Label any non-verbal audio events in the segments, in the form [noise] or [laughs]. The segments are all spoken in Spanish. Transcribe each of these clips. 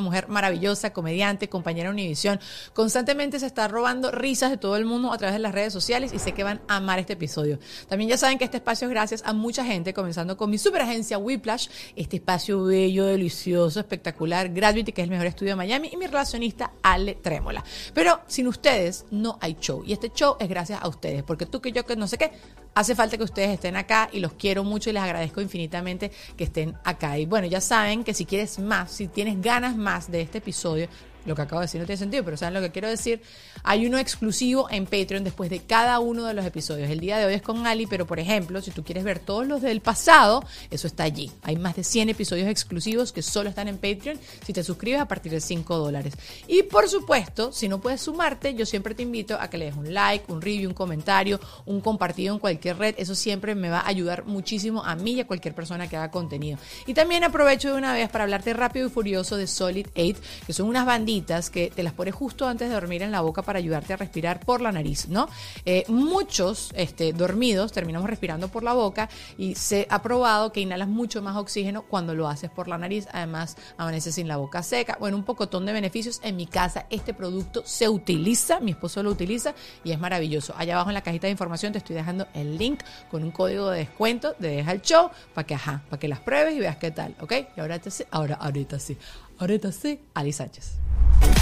mujer maravillosa, comediante, compañera de Univisión. Constantemente se está robando risas de todo el mundo a través de las redes sociales y sé que van a amar este episodio. También ya saben que este espacio es gracias a mucha gente, comenzando con mi superagencia Whiplash, este espacio bello, delicioso, espectacular, Gravity, que es el mejor estudio de Miami, y mi relacionista Ale Trémola. Pero sin ustedes no hay show. Y este show es gracias a ustedes, porque tú que yo que no sé qué, hace falta que ustedes estén acá y los quiero mucho y les agradezco infinitamente que estén acá. Y bueno, ya saben que si quieres más, si tienes ganas más de este episodio, lo que acabo de decir no tiene sentido, pero saben lo que quiero decir. Hay uno exclusivo en Patreon después de cada uno de los episodios. El día de hoy es con Ali, pero por ejemplo, si tú quieres ver todos los del pasado, eso está allí. Hay más de 100 episodios exclusivos que solo están en Patreon si te suscribes a partir de 5 dólares. Y por supuesto, si no puedes sumarte, yo siempre te invito a que le des un like, un review, un comentario, un compartido en cualquier red. Eso siempre me va a ayudar muchísimo a mí y a cualquier persona que haga contenido. Y también aprovecho de una vez para hablarte rápido y furioso de Solid 8, que son unas banditas que te las pones justo antes de dormir en la boca para ayudarte a respirar por la nariz, ¿no? Eh, muchos este, dormidos terminamos respirando por la boca y se ha probado que inhalas mucho más oxígeno cuando lo haces por la nariz. Además, amaneces sin la boca seca. Bueno, un pocotón de beneficios. En mi casa este producto se utiliza, mi esposo lo utiliza y es maravilloso. Allá abajo en la cajita de información te estoy dejando el link con un código de descuento de Deja el Show para que, ajá, para que las pruebes y veas qué tal, ¿ok? Y ahora, te, ahora ahorita sí, ahorita sí, Ali Sánchez.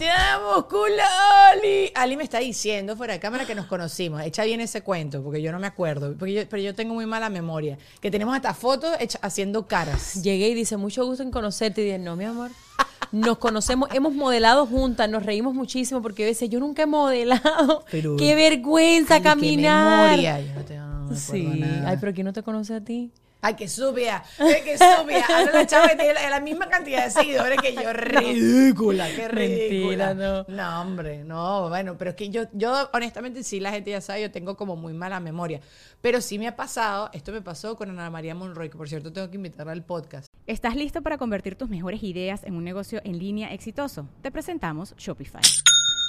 Estamos, culo, Ali. Ali me está diciendo fuera de cámara que nos conocimos. Echa bien ese cuento, porque yo no me acuerdo. Porque yo- pero yo tengo muy mala memoria. Que tenemos hasta fotos hecha- haciendo caras. Llegué y dice, mucho gusto en conocerte. Y dije, no, mi amor. Nos conocemos, hemos modelado juntas, nos reímos muchísimo porque yo decía, yo nunca he modelado. Pero- qué vergüenza Ay, qué caminar. memoria. Yo no te- no me acuerdo sí. nada. Ay, pero ¿quién no te conoce a ti? Ay, que súbida, ay, que súbida. Ahora la chava que tiene la, la misma cantidad de seguidores que yo. [laughs] Ridícula, qué ridícula. Mentira, no. No, hombre, no, bueno, pero es que yo, yo honestamente sí, la gente ya sabe, yo tengo como muy mala memoria. Pero sí me ha pasado, esto me pasó con Ana María Monroy, que por cierto tengo que invitarla al podcast. ¿Estás listo para convertir tus mejores ideas en un negocio en línea exitoso? Te presentamos Shopify.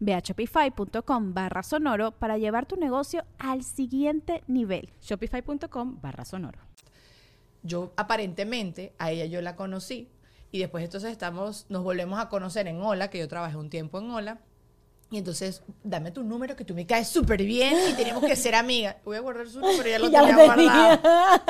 Ve a shopify.com barra sonoro para llevar tu negocio al siguiente nivel. Shopify.com barra sonoro. Yo aparentemente a ella yo la conocí y después entonces estamos, nos volvemos a conocer en Hola, que yo trabajé un tiempo en Hola. Y entonces, dame tu número que tú me caes súper bien y tenemos que ser amigas. [laughs] Voy a guardar su número, ya lo [laughs] Ya lo tenía tenía. guardado.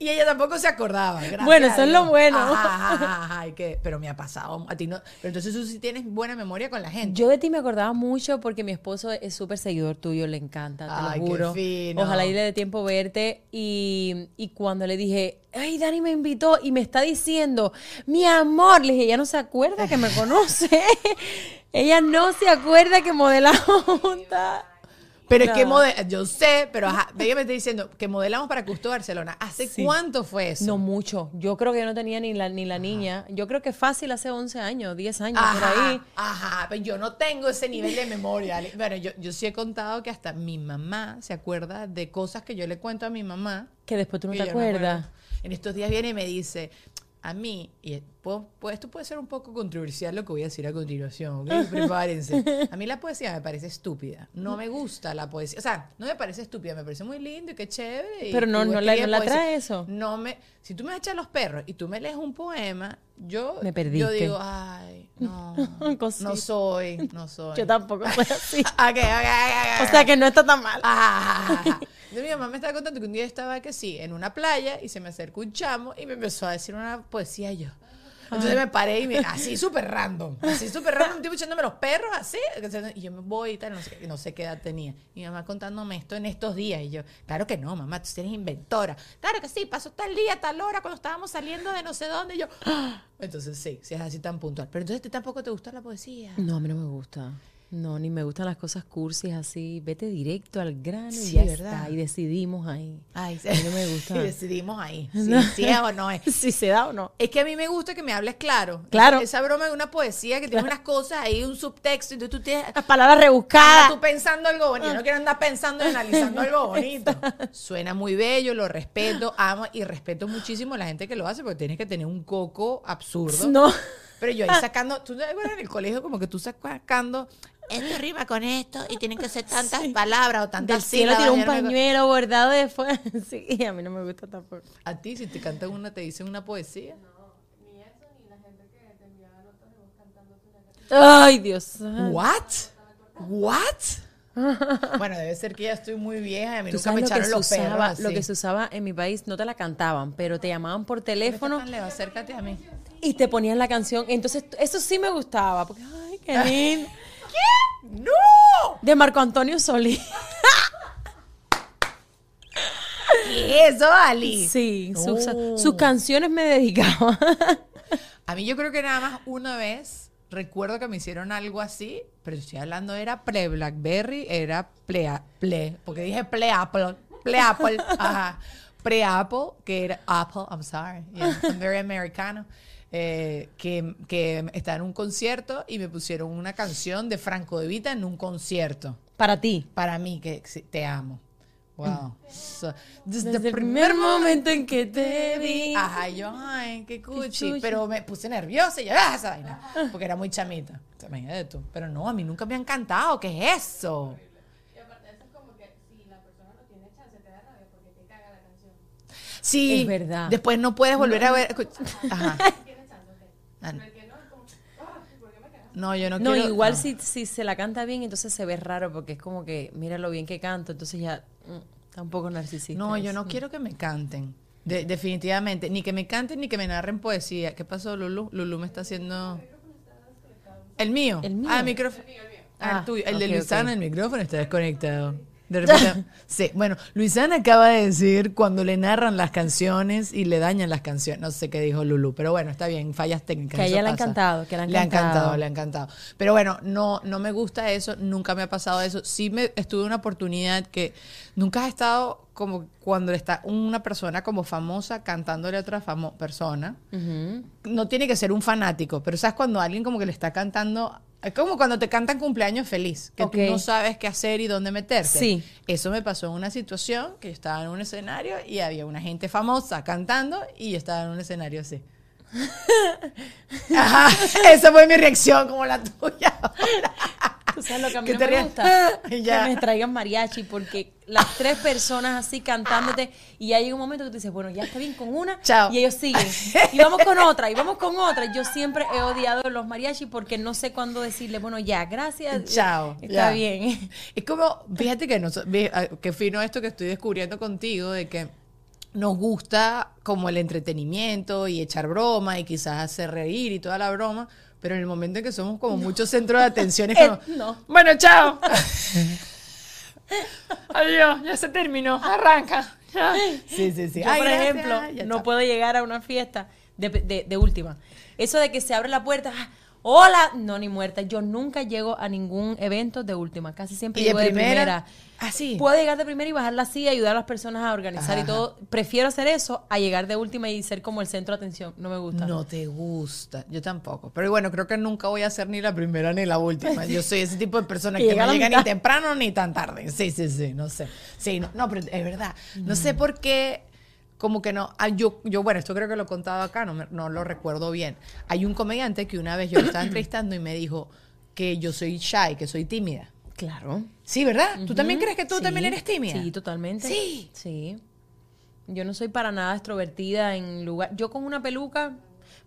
Y ella tampoco se acordaba. gracias Bueno, eso es lo bueno. Ajá, ajá, ajá, ajá, y que- pero me ha pasado. A ti no. Pero entonces tú sí tienes buena memoria con la gente. Yo de ti me acordaba mucho porque mi esposo es súper seguidor tuyo, le encanta, te Ay, lo qué juro. fino. Ojalá y le dé tiempo verte. Y, y cuando le dije, ay, Dani me invitó y me está diciendo, mi amor, le dije, ella no se acuerda que me conoce. [laughs] ella no se acuerda que modelamos [laughs] juntas. Pero es que No. mode- yo sé, pero ajá, ella me está diciendo que modelamos para Custo Barcelona. ¿Hace Sí. cuánto fue eso? No mucho. Yo creo que yo no tenía ni la, ni la niña. Yo creo que fácil hace 11 años, 10 años por Ajá, ahí. ajá, pero yo no tengo ese nivel de memoria. Bueno, yo, yo sí he contado que hasta mi mamá se acuerda de cosas que yo le cuento a mi mamá. Que después tú no te no acuerdas. En estos días viene y me dice, a mí, y puedo- pues, esto puede ser un poco controversial lo que voy a decir a continuación, ¿ok? [laughs] Prepárense. A mí la poesía me parece estúpida. No me gusta la poesía. O sea, no me parece estúpida, me parece muy lindo y qué chévere. y Pero no- tú no la- no la trae eso. No me, si tú me echas los perros y tú me lees un poema, yo, Me yo digo, ay, no, [laughs] no soy, no soy. Yo tampoco soy [laughs] así. O sea que no está tan mal. Ah, Entonces, mi mamá me estaba contando que un día estaba que sí, en una playa y se me acercó un chamo y me empezó a decir una poesía y yo. Entonces me paré y me, así súper random, así súper random, un tipo echándome los perros, así, y yo me voy y tal, no sé, qué- no sé qué edad tenía. Mi mamá contándome esto en estos días y yo, claro que no, mamá, tú eres inventora. Claro que sí, pasó tal día, tal hora, cuando estábamos saliendo de no sé dónde, y yo, ¡ah! entonces sí, si es así tan puntual. Pero entonces tampoco te gusta la poesía. No, a mí no me gusta. No, ni me gustan las cosas cursis así. Vete directo al grano y ya ¿verdad? está. Y decidimos ahí. Ay. A mí no me gusta. [laughs] Y decidimos ahí, [laughs] si sí es o no es. [laughs] si se da o no. Es que a mí me gusta que me hables claro. Claro. Esa, broma de una poesía que tiene unas cosas ahí, un subtexto, y entonces tú tienes... Las palabras Ah, rebuscadas. tú pensando algo bonito. Yo no quiero andar pensando y analizando algo bonito. Suena muy bello, lo respeto, amo y respeto muchísimo a la gente que lo hace porque tienes que tener un coco absurdo. No. Pero yo ahí sacando, tú sabes, bueno, en el colegio como que tú sacando, esto rima con esto y tienen que ser tantas palabras o tantas Del cielo tiró un yo no pañuelo bordado de fuera. [laughs] Sí, a mí no me gusta tampoco. A ti, si te cantan una, te dicen una poesía. Ay, Dios. What? What? [laughs] bueno, debe ser que ya estoy muy vieja y a mí Tú nunca me sabes lo que, echaron se los perros usaba, así. lo que se usaba en mi país, no te la cantaban, pero te llamaban por teléfono Tan lejos, acércate a mí. y te ponían la canción. Entonces, eso sí me gustaba. Porque, ay, qué [laughs] lindo. ¡No! De Marco Antonio Solís. ¿Qué es eso, Ali? Sí, sus, No. sus canciones me dedicaba. A mí yo creo que nada más una vez recuerdo que me hicieron algo así, pero estoy hablando era pre-Blackberry, era ple, ple porque dije pre-Apple, pre-Apple, [laughs] ajá, pre-Apple, que era Apple, I'm sorry, yeah, I'm very americano, eh, que, que estaba en un concierto y me pusieron una canción de Franco De Vita en un concierto, Para ti. para mí, que te amo. Wow. So, desde, Desde el primer momento en que te vi. Ajá, yo, ay, qué cuchi. Pero me puse nerviosa y yo, ah, esa vaina. Porque era muy chamita. Sea, Imagínate tú. Pero no, a mí nunca me han cantado. ¿Qué es eso? Sí, Es verdad. Después no puedes volver a ver. [laughs] Ajá. Ah, No, yo no, No, quiero. igual no. Si, si se la canta bien, entonces se ve raro porque es como que mira lo bien que canto, entonces ya mm, tampoco narcisista. No, yo no quiero que me canten. De- definitivamente. Ni que me canten ni que me narren poesía. ¿Qué pasó, Lulu? Lulu me está haciendo. ¿El mío? ¿El mío? Ah, el micrófono. Ah, el Ah, tuyo. El de Luisana, el micrófono está desconectado. De repente. [laughs] sí, bueno, Luisana acaba de decir cuando le narran las canciones y le dañan las canciones. No sé qué dijo Lulu, pero bueno, está bien, fallas técnicas. Que a ella le ha encantado, que le ha Le ha encantado, encantado. le ha encantado. Pero bueno, no, no me gusta eso, nunca me ha pasado eso. Sí me estuve una oportunidad que nunca has estado como cuando está una persona como famosa cantándole a otra famo- persona. No tiene que ser un fanático, pero sabes cuando alguien como que le está cantando, es como cuando te cantan cumpleaños feliz, que tú no sabes qué hacer y dónde meterte. Sí. Eso me pasó en una situación que yo estaba en un escenario y había una gente famosa cantando y yo estaba en un escenario así. [laughs] Ajá, esa fue mi reacción como la tuya. [laughs] Tú sabes lo que a mí Que no te me rías. gusta. [laughs] Ya. Que me traigan mariachi, porque las tres personas así cantándote, y ya llega un momento que tú dices, bueno, ya está bien con una, Chao. y ellos siguen. Y vamos con otra, y vamos con otra. Yo siempre he odiado los mariachi porque no sé cuándo decirle, bueno, ya, gracias. Chao. Está ya. bien. Es como, fíjate que, nos, ah, qué fino esto que estoy descubriendo contigo, de que nos gusta como el entretenimiento y echar broma y quizás hacer reír y toda la broma, pero en el momento en que somos como muchos centros de atención es [laughs] Eh, como, no. bueno, chao. [laughs] Adiós, ya se terminó, arranca. ya. Sí, sí, sí. Yo, Ay, por gracias, ejemplo, no puedo llegar a una fiesta de, de- de última. Eso de que se abre la puerta, ah, hola, no, ni muerta. Yo nunca llego a ningún evento de última. Casi siempre ¿Y de llego de primera? primera. Ah, sí. Puedo llegar de primera y bajar la silla, ayudar a las personas a organizar y todo. Prefiero hacer eso a llegar de última y ser como el centro de atención. No me gusta. No te gusta, yo tampoco. Pero bueno, creo que nunca voy a ser ni la primera ni la última. [laughs] Yo soy ese tipo de persona Que que, no llega ni temprano ni tan tarde. Sí, sí, sí, no sé. Sí, no, no, pero es verdad. No sé por qué como que no, ah, yo, yo, bueno, esto creo que lo he contado acá, no, me- no lo recuerdo bien. Hay un comediante que una vez yo lo estaba [clears throat] entrevistando y me dijo que yo soy shy, que soy tímida. Claro. Sí, ¿verdad? ¿Tú también crees que tú Sí, también eres tímida? Sí, totalmente. Sí. Sí. Yo no soy para nada extrovertida en lugar. Yo con una peluca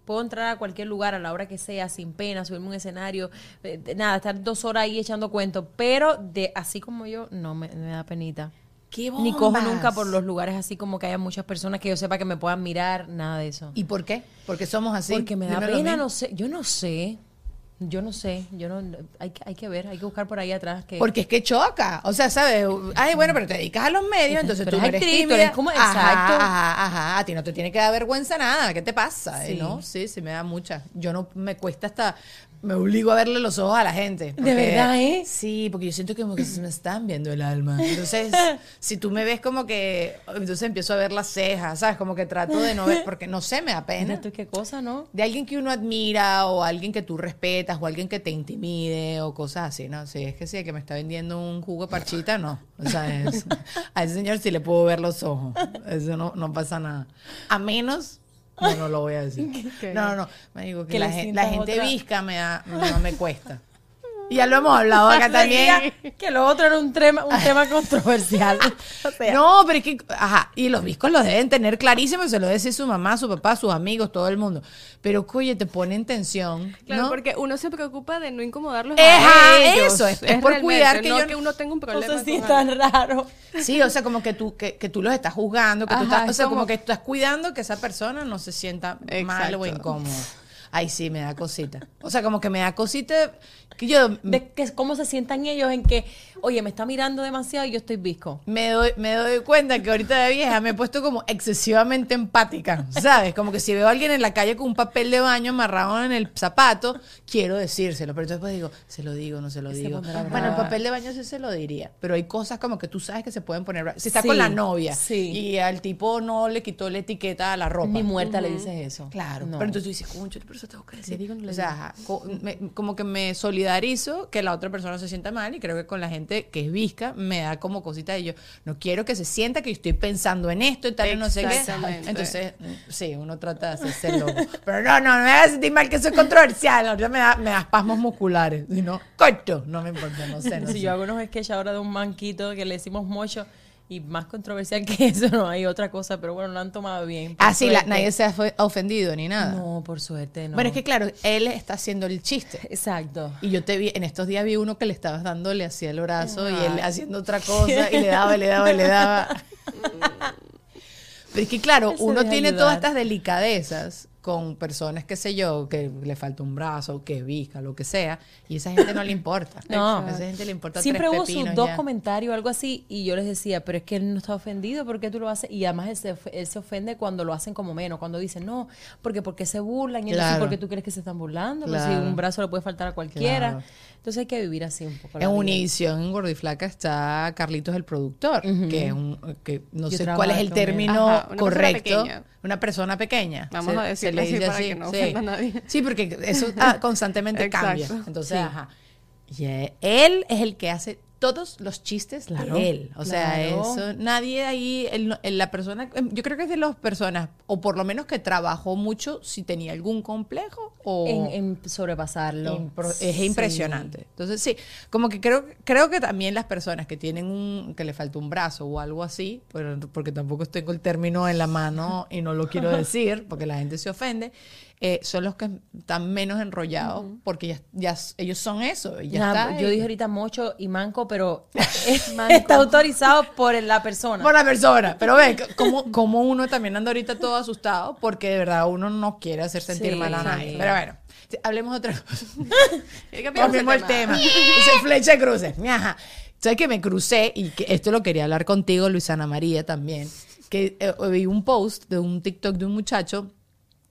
puedo entrar a cualquier lugar a la hora que sea, sin pena, subirme a un escenario, eh, nada, estar dos horas ahí echando cuentos. Pero de así como yo, no me, me da penita. ¡Qué Ni cojo nunca por los lugares así como que haya muchas personas que yo sepa que me puedan mirar, nada de eso. ¿Y por qué? Porque somos así. Porque me da Dímelo pena, no sé, yo no sé. Yo no sé, yo no hay, que- hay que ver, hay que buscar por ahí atrás que Porque es que choca. O sea, ¿sabes? Ay, bueno, pero te dedicas a los medios, entonces Pero tú eres actriz, tú tímida. eres como- Ajá, exacto. Ajá, ajá. A ti no te tiene que dar vergüenza nada. ¿Qué te pasa? Sí. ¿No? Sí, sí me da mucha. Yo no me cuesta hasta me obligo a verle los ojos a la gente. ¿De verdad, eh? Sí, porque yo siento que como que se me están viendo el alma. Entonces, [laughs] si tú me ves como que entonces empiezo a ver las cejas, ¿sabes? Como que trato de no ver porque no sé, me da pena tú qué cosa, ¿no? de alguien que uno admira o alguien que tú respetas o alguien que te intimide o cosas así, ¿no? Si es que sí, que me está vendiendo un jugo de parchita, no. O sea, es- a ese señor sí le puedo ver los ojos. Eso no, no pasa nada. A menos... No, no lo voy a decir. [laughs] No, no, no. Me digo que, Que la, le gen- la gente otra- visca me da, no me cuesta. Y ya lo hemos hablado acá [laughs] también. que lo otro era un tema, un tema controversial. [laughs] O sea, No, pero es que, ajá, y los viscos los deben tener clarísimos, se lo debe decir su mamá, su papá, sus amigos, todo el mundo. Pero, oye, te pone en tensión. Claro, ¿no? porque uno se preocupa de no incomodarlos Ajá, a ellos. eso, es- es por cuidar que no yo- que uno tenga un no problema sé si tan raro. Sí, o sea, como que tú, que, que tú los estás juzgando, que tú Ajá, estás, o sea, como... como- que estás cuidando que esa persona no se sienta mal o incómodo. Ay, sí, me da cosita. O sea, como que me da cosita que yo De que, cómo se sientan ellos en que, oye, me está mirando demasiado y yo estoy visco. me doy, me doy cuenta que ahorita de vieja me he puesto como excesivamente empática, ¿sabes? Como que si veo a alguien en la calle con un papel de baño amarrado en el zapato, quiero decírselo, pero después digo, se lo digo, no se lo Se digo. Bueno, el papel de baño sí se lo diría, pero hay cosas como que tú sabes que se pueden poner Si está Sí, con la novia sí. y al tipo no le quitó la etiqueta a la ropa. Ni muerta le dices eso. Claro, No. pero entonces tú dices, concho, pero eso tengo que decir. Digo, no o sea, co- me- como que me solidarizo que la otra persona se sienta mal y creo que con la gente que es visca me da como cosita de yo. No quiero que se sienta que yo estoy pensando en esto y tal, y no sé qué. Entonces, mm, sí, uno trata de hacerse loco. Pero no, no, no me hagas sentir mal que soy controversial. Ahorita me da, me da espasmos musculares. Si no, corto. No me importa, no sé. No [laughs] si sé. yo hago unos sketches ahora de un manquito que le decimos mocho y más controversial que [laughs] eso, no hay otra cosa, pero bueno, lo han tomado bien. por Ah, nadie se ha ofendido ni nada. No, por suerte, no. Bueno, es que claro, él está haciendo el chiste. Exacto. Y yo te vi, en estos días vi uno que le estabas dándole hacia el brazo y él haciendo otra cosa y le daba, y le daba, y le daba. [laughs] Pero es que claro, uno tiene ayudar. todas estas delicadezas con personas, qué sé yo, que le falta un brazo, que es visca, lo que sea, y esa gente no le importa. No. A esa gente le importa Siempre tres hubo sus dos comentarios algo así y yo les decía, pero es que él no está ofendido, ¿por qué tú lo haces? Y además él se, of- él se ofende cuando lo hacen como menos, cuando dicen, no, porque porque se burlan y entonces Claro. porque tú crees que se están burlando, Pues si Claro. un brazo le puede faltar a cualquiera. Claro. Entonces hay que vivir así un poco. En vida. Univisión, en Gordo y Flaca, está Carlitos el productor, que es un, que no Yo sé cuál es el término Ajá, una persona correcto. Una persona pequeña. Vamos a decirle así para que no ofenda a nadie. Sí, porque eso [laughs] ah, constantemente cambia. Entonces, Sí. ajá. Y eh, él es el que hace todos los chistes Claro, de él. O sea, claro. eso, nadie ahí, él él- la persona, yo creo que es de las personas, o por lo menos que trabajó mucho, si tenía algún complejo o... En, en sobrepasarlo. Impro- Sí. es impresionante. Entonces, sí, como que creo, creo que también las personas que tienen un, que le falta un brazo o algo así, pero- porque tampoco tengo el término en la mano y no lo quiero [laughs] decir, porque la gente se ofende, eh, son los que están menos enrollados, porque ya, ya ellos son eso, ya Nada, está. yo dije ahorita mocho y manco, pero [laughs] está autorizado por la persona. por la persona. Pero ve, como, como uno también anda ahorita todo asustado, porque de verdad uno no quiere hacer sentir Sí, mal a nadie. sí. Pero bueno, hablemos de otra cosa. [laughs] Cambiemos el tema. Dice flecha de cruces. Ajá. ¿Sabes que me crucé? Y que esto lo quería hablar contigo, Luisana María, también. Que eh, vi un post de un TikTok de un muchacho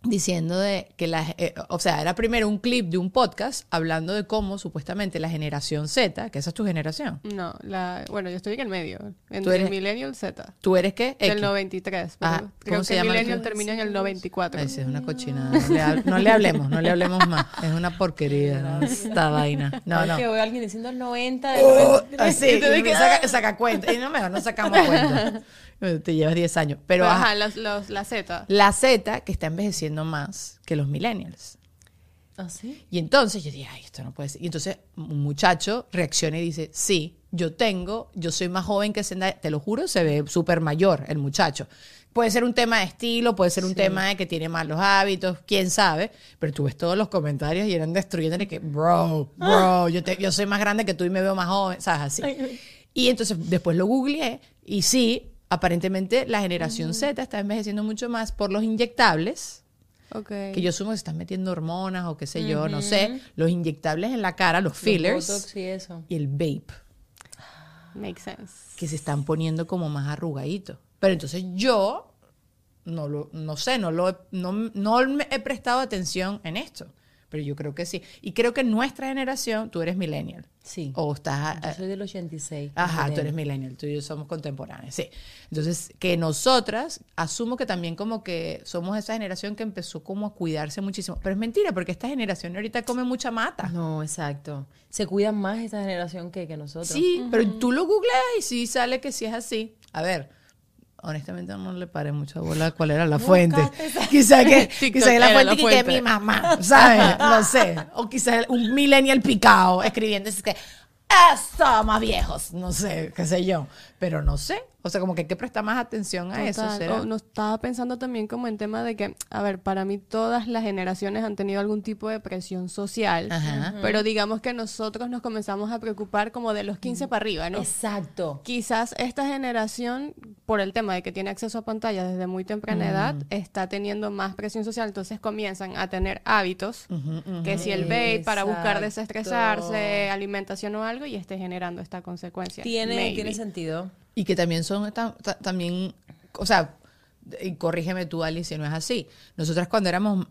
diciendo de que la, eh, o sea, era primero un clip de un podcast hablando de cómo supuestamente la generación Z, que esa es tu generación, No, la, bueno, yo estoy en el medio, Tú entre eres- Millennial Z. ¿tú eres qué? Del X. 93. pero Ajá, ¿cómo Creo se que llama la Millennial termina en el 94. Ay, sí, es una cochinada. No le, hab- no le hablemos, no le hablemos más. Es una porquería ¿no? esta vaina. No, Ay, no. que veo a alguien diciendo el 90. del Oh, 93. así, y tú saca, saca cuenta. Y no, mejor no sacamos cuenta. Te llevas 10 años. Pero, Pero, ajá, los, los- la Z. la Z que está envejeciendo más que los millennials. ¿Ah, sí? Y entonces yo dije, ay, esto no puede ser. Y entonces un muchacho reacciona y dice, sí, yo tengo, yo soy más joven que Zendaya. Te lo juro, se ve súper mayor el muchacho. Puede ser un tema de estilo, puede ser un tema de que tiene malos hábitos, quién sabe. Pero tú ves todos los comentarios y eran destruyéndole que, bro, bro, yo, te- yo soy más grande que tú y me veo más joven, ¿sabes? Así. Y entonces después lo googleé y sí, aparentemente la generación Z está envejeciendo mucho más por los inyectables Ok. que yo sumo que se están metiendo hormonas o qué sé yo, no sé, los inyectables en la cara, los Los fillers Botox y eso. y el vape, Makes sense. que se están poniendo como más arrugaditos. Pero entonces yo no lo, no sé, no lo he- no, no me he prestado atención en esto. Pero yo creo que sí. Y creo que nuestra generación, tú eres millennial. Sí. O estás Yo soy del 86. Ajá, tú eres millennial, tú y yo somos contemporáneos, sí. Entonces, que nosotras, asumo que también como que somos esa generación que empezó como a cuidarse muchísimo. Pero es mentira, porque esta generación ahorita come mucha mata. No, exacto. Se cuidan más esta generación que, que nosotros. Sí, pero tú lo googleas y sí sale que sí es así. A ver, honestamente no le paré mucha bola cuál era la fuente. [laughs] Quizá que [laughs] quizá la era fuente la que, que mi mamá, ¿sabes? No sé. O quizá un millennial picado escribiendo es que somos viejos, no sé, qué sé yo. Pero no sé. O sea, como que hay que prestar más atención a eso. Total. ¿será? O no estaba pensando también como en tema de que, a ver, para mí todas las generaciones han tenido algún tipo de presión social, Ajá. pero digamos que nosotros nos comenzamos a preocupar como de los 15 para arriba, ¿no? Exacto. Quizás esta generación, por el tema de que tiene acceso a pantallas desde muy temprana edad, está teniendo más presión social, entonces comienzan a tener hábitos, que si el vape para buscar desestresarse, alimentación o algo, y esté generando esta consecuencia. Tiene, Maybe. tiene sentido. Y que también son ta- ta- también, o sea, y corrígeme tú, Alice, si no es así. Nosotras cuando éramos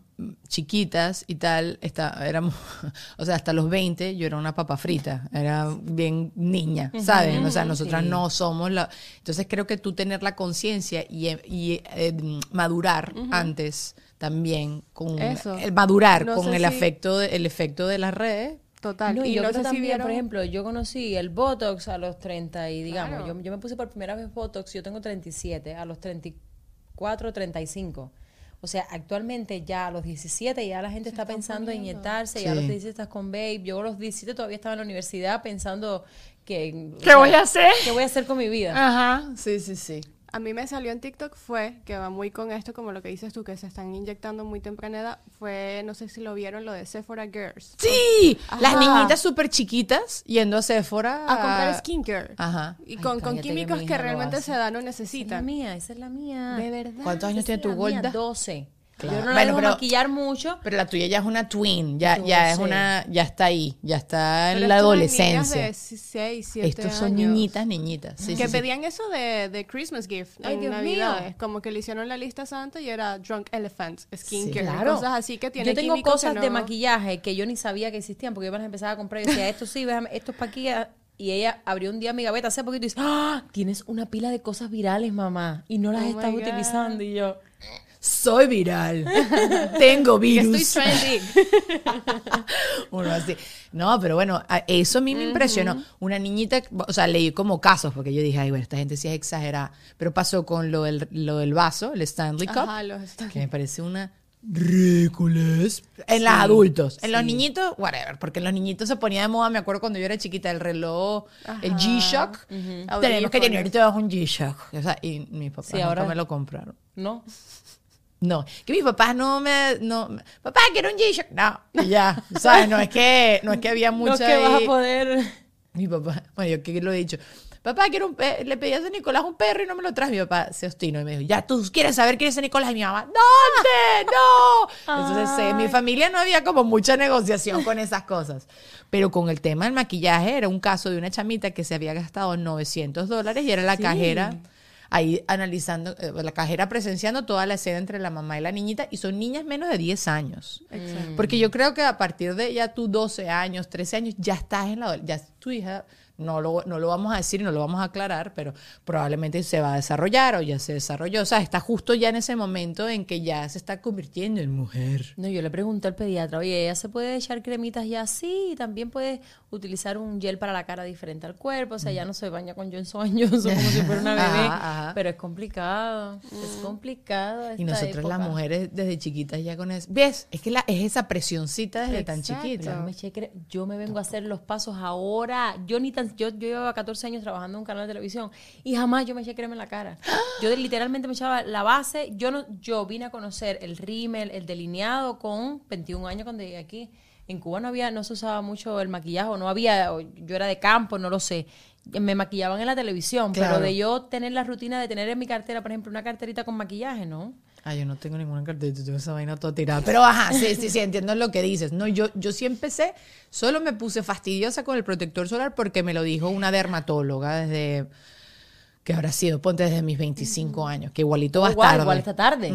chiquitas y tal, está, éramos, [laughs] o sea, hasta los 20 yo era una papa frita, era bien niña, ¿saben? O sea, nosotras sí. no somos la... Entonces creo que tú tener la conciencia y, y, eh, madurar antes también con Eso. el madurar No con el si- afecto de- el efecto de las redes Total. No, y y yo no creo sé si también, vieron... por ejemplo, yo conocí el Botox a los 30 y digamos, Claro. yo, yo me puse por primera vez Botox, yo tengo 37, a los 34, 35. O sea, actualmente ya a los 17 ya la gente está pensando en inyectarse, ya a los Sí. 17 estás con Babe, yo a los 17 todavía estaba en la universidad pensando que... o ¿Qué voy a hacer? ¿Qué voy a hacer con mi vida? Ajá, sí, sí, sí. A mí me salió en TikTok fue, que va muy con esto, como lo que dices tú, que se están inyectando muy temprana edad, fue, no sé si lo vieron, lo de Sephora Girls. Sí, las niñitas súper chiquitas yendo a Sephora A comprar skincare. Ajá. Y Ay, con, con cállate, que químicos mi que realmente esa edad no Esa es la necesitan. mía, esa es la mía. De verdad. ¿Cuántos años tiene tu Golda? 12. Claro. Yo no la Bueno, dejo pero- maquillar mucho. Pero la tuya ya es una twin, ya, ya es 12. una, ya está ahí, ya está en Pero la adolescencia. de 6, 7 Estos son años. niñitas, niñitas. Sí, que sí, sí. pedían eso de, de Christmas gift Ay, en Dios Navidades. mío. Como que le hicieron la lista santa y era Drunk Elephant, skincare, claro. cosas así que tienen Yo tengo cosas de maquillaje que yo ni sabía que existían porque yo me las empezaba a comprar y decía, esto sí, esto es ah". Y ella abrió un día mi gaveta hace poquito y dice, ¡Ah! Tienes una pila de cosas virales, mamá, y no las Oh estás utilizando. Y yo, Soy viral. Tengo [laughs] virus. estoy trending. [laughs] Uno así. No, pero bueno, eso a mí me impresionó. Una niñita, o sea, leí como casos, porque yo dije, ay, bueno, esta gente sí es exagerada. Pero pasó con lo del, lo del vaso, el Stanley Cup, Ajá, los Stanley. que me parece una ridiculez. En los adultos. En los niñitos, whatever. Porque en los niñitos se ponía de moda, me acuerdo cuando yo era chiquita, el reloj, el G-Shock. Tenemos que tener todos un G-Shock. O sea, y mis papás Sí, nunca ahora- me lo compraron. no. No, que mis papás no me, no, papá quiero un G-Shock, no, ya, ¿sabes? No es que, no es que había mucha [laughs] No es que vas a poder... Mi papá, bueno, yo que lo he dicho, papá quiero un pe- le pedí a San Nicolás un perro y no me lo trajo, mi papá se obstinó y me dijo, ya, tú quieres saber quién es San Nicolás, y mi mamá, ¿dónde? [laughs] No, entonces eh, en mi familia no había como mucha negociación con esas cosas, pero con el tema del maquillaje era un caso de una chamita que se había gastado 900 dólares y era la cajera, ahí analizando, eh, la cajera presenciando toda la escena entre la mamá y la niñita, y son niñas menos de 10 años. Porque yo creo que a partir de ya tú 12 años, 13 años, ya estás en la... Ya tu hija no lo, no lo vamos a decir no lo vamos a aclarar, pero probablemente se va a desarrollar o ya se desarrolló. O sea, está justo ya en ese momento en que ya se está convirtiendo en mujer. No, yo le pregunté al pediatra, oye, ¿ella se puede echar cremitas ya así? Y también puede utilizar un gel para la cara diferente al cuerpo. O sea, ya no se baña con Johnson Johnson [laughs] como si fuera una bebé. Ajá, ajá. Pero es complicado. Es complicado. Y nosotros las mujeres desde chiquitas ya con eso. ¿Ves? Es que la, es esa presioncita desde tan chiquita. Yo me, yo me vengo a hacer los pasos ahora. Yo ni tan, yo, yo llevaba 14 años trabajando en un canal de televisión y jamás yo me eché crema en la cara. [gasps] Yo literalmente me echaba la base. Yo no, yo vine a conocer el rímel, el delineado con 21 años cuando llegué aquí. En Cuba no había, no se usaba mucho el maquillaje, o no había, o yo era de campo, no lo sé. Me maquillaban en la televisión, Claro. pero de yo tener la rutina de tener en mi cartera, por ejemplo, una carterita con maquillaje, ¿no? Ah, yo no tengo ninguna cartera, tengo esa vaina toda tirada. [laughs] Pero ajá, sí, sí, sí, entiendo lo que dices. No, yo, yo sí empecé, solo me puse fastidiosa con el protector solar porque me lo dijo una dermatóloga desde, que habrá sido, ponte desde mis 25 años, que igualito va a igual, estar. igual esta tarde.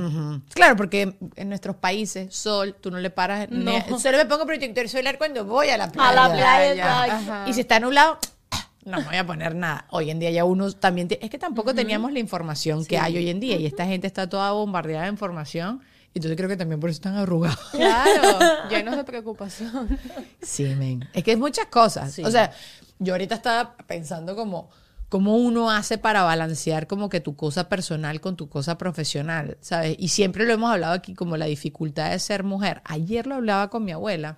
Claro, porque en nuestros países, sol, tú no le paras. ne- Solo me pongo protector solar cuando voy a la playa. A la playa. Y si está nublado, [clears throat] no me voy a poner nada. Hoy en día ya uno también... tie- es que tampoco teníamos la información que hay hoy en día. Y esta gente está toda bombardeada de información. Y entonces creo que también por eso están arrugados. Claro, [laughs] llenos de preocupación. Sí, men. Es que es muchas cosas. Sí. O sea, yo ahorita estaba pensando como cómo uno hace para balancear como que tu cosa personal con tu cosa profesional, ¿sabes? Y siempre lo hemos hablado aquí como la dificultad de ser mujer. Ayer lo hablaba con mi abuela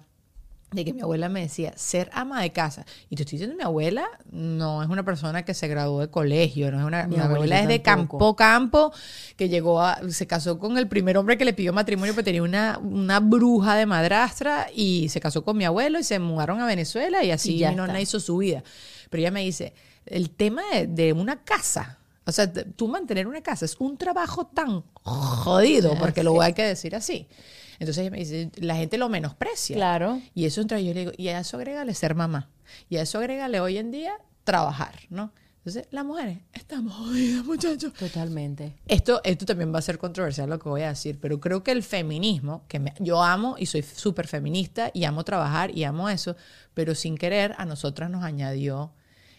de que mi abuela me decía, ser ama de casa. Y te estoy diciendo, mi abuela no es una persona que se graduó de colegio, no es una, Mi mi abuela es de campo, campo, que llegó a, se casó con el primer hombre que le pidió matrimonio, pero tenía una, una bruja de madrastra y se casó con mi abuelo y se mudaron a Venezuela y así Y ya mi nona está. hizo su vida. Pero ella me dice, el tema de, de una casa, o sea, tú mantener una casa es un trabajo tan jodido, porque lo hay que decir así. Entonces ella me dice, la gente lo menosprecia. Claro. Y eso entra, yo le digo, y a eso agrégale ser mamá. Y a eso agrégale hoy en día trabajar, ¿no? Entonces, las mujeres estamos jodidas, muchachos. Totalmente. Esto, esto también va a ser controversial lo que voy a decir, pero creo que el feminismo, que me- yo amo y soy súper feminista y amo trabajar y amo eso, pero sin querer a nosotras nos añadió